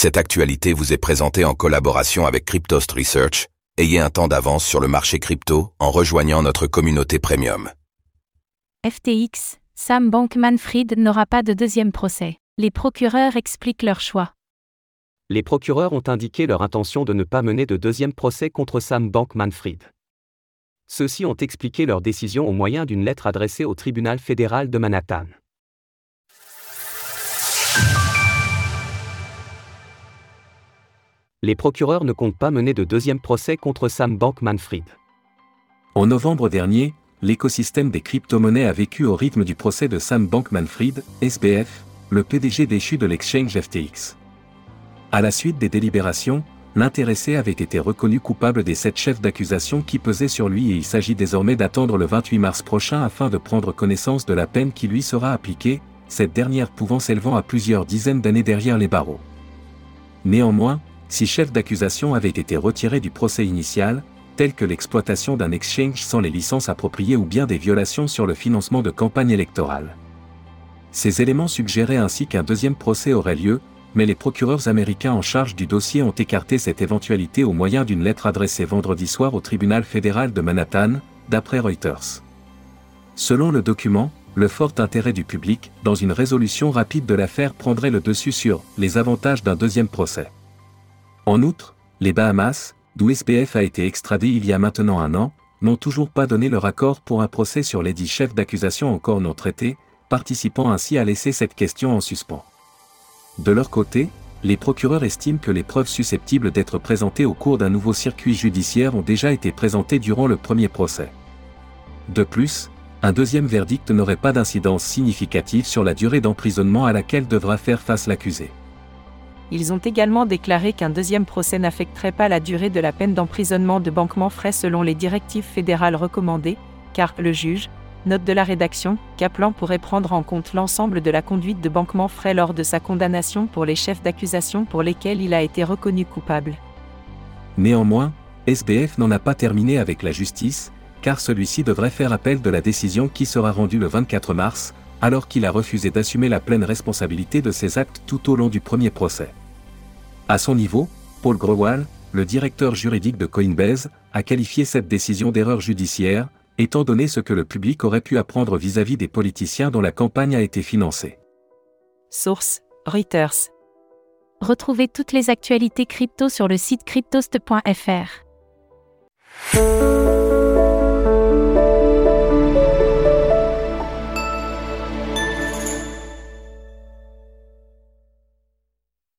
Cette actualité vous est présentée en collaboration avec Cryptost Research. Ayez un temps d'avance sur le marché crypto en rejoignant notre communauté premium. FTX, Sam Bankman-Fried n'aura pas de deuxième procès. Les procureurs expliquent leur choix. Les procureurs ont indiqué leur intention de ne pas mener de deuxième procès contre Sam Bankman-Fried. Ceux-ci ont expliqué leur décision au moyen d'une lettre adressée au tribunal fédéral de Manhattan. Les procureurs ne comptent pas mener de deuxième procès contre Sam Bankman-Fried. En novembre dernier, l'écosystème des crypto-monnaies a vécu au rythme du procès de Sam Bankman-Fried, SBF, le PDG déchu de l'exchange FTX. À la suite des délibérations, l'intéressé avait été reconnu coupable des sept chefs d'accusation qui pesaient sur lui et il s'agit désormais d'attendre le 28 mars prochain afin de prendre connaissance de la peine qui lui sera appliquée, cette dernière pouvant s'élevant à plusieurs dizaines d'années derrière les barreaux. Néanmoins, six chefs d'accusation avaient été retirés du procès initial, tels que l'exploitation d'un exchange sans les licences appropriées ou bien des violations sur le financement de campagnes électorales. Ces éléments suggéraient ainsi qu'un deuxième procès aurait lieu, mais les procureurs américains en charge du dossier ont écarté cette éventualité au moyen d'une lettre adressée vendredi soir au tribunal fédéral de Manhattan, d'après Reuters. Selon le document, le fort intérêt du public, dans une résolution rapide de l'affaire prendrait le dessus sur les avantages d'un deuxième procès. En outre, les Bahamas, d'où SPF a été extradé il y a maintenant un an, n'ont toujours pas donné leur accord pour un procès sur les dix chefs d'accusation encore non traités, participant ainsi à laisser cette question en suspens. De leur côté, les procureurs estiment que les preuves susceptibles d'être présentées au cours d'un nouveau circuit judiciaire ont déjà été présentées durant le premier procès. De plus, un deuxième verdict n'aurait pas d'incidence significative sur la durée d'emprisonnement à laquelle devra faire face l'accusé. Ils ont également déclaré qu'un deuxième procès n'affecterait pas la durée de la peine d'emprisonnement de banquement frais selon les directives fédérales recommandées, car le juge, Note de la rédaction, Kaplan pourrait prendre en compte l'ensemble de la conduite de banquement frais lors de sa condamnation pour les chefs d'accusation pour lesquels il a été reconnu coupable. Néanmoins, SBF n'en a pas terminé avec la justice, car celui-ci devrait faire appel de la décision qui sera rendue le 24 mars, alors qu'il a refusé d'assumer la pleine responsabilité de ses actes tout au long du premier procès. À son niveau, Paul Grewal, le directeur juridique de Coinbase, a qualifié cette décision d'erreur judiciaire, étant donné ce que le public aurait pu apprendre vis-à-vis des politiciens dont la campagne a été financée. Source Reuters. Retrouvez toutes les actualités crypto sur le site cryptost.fr.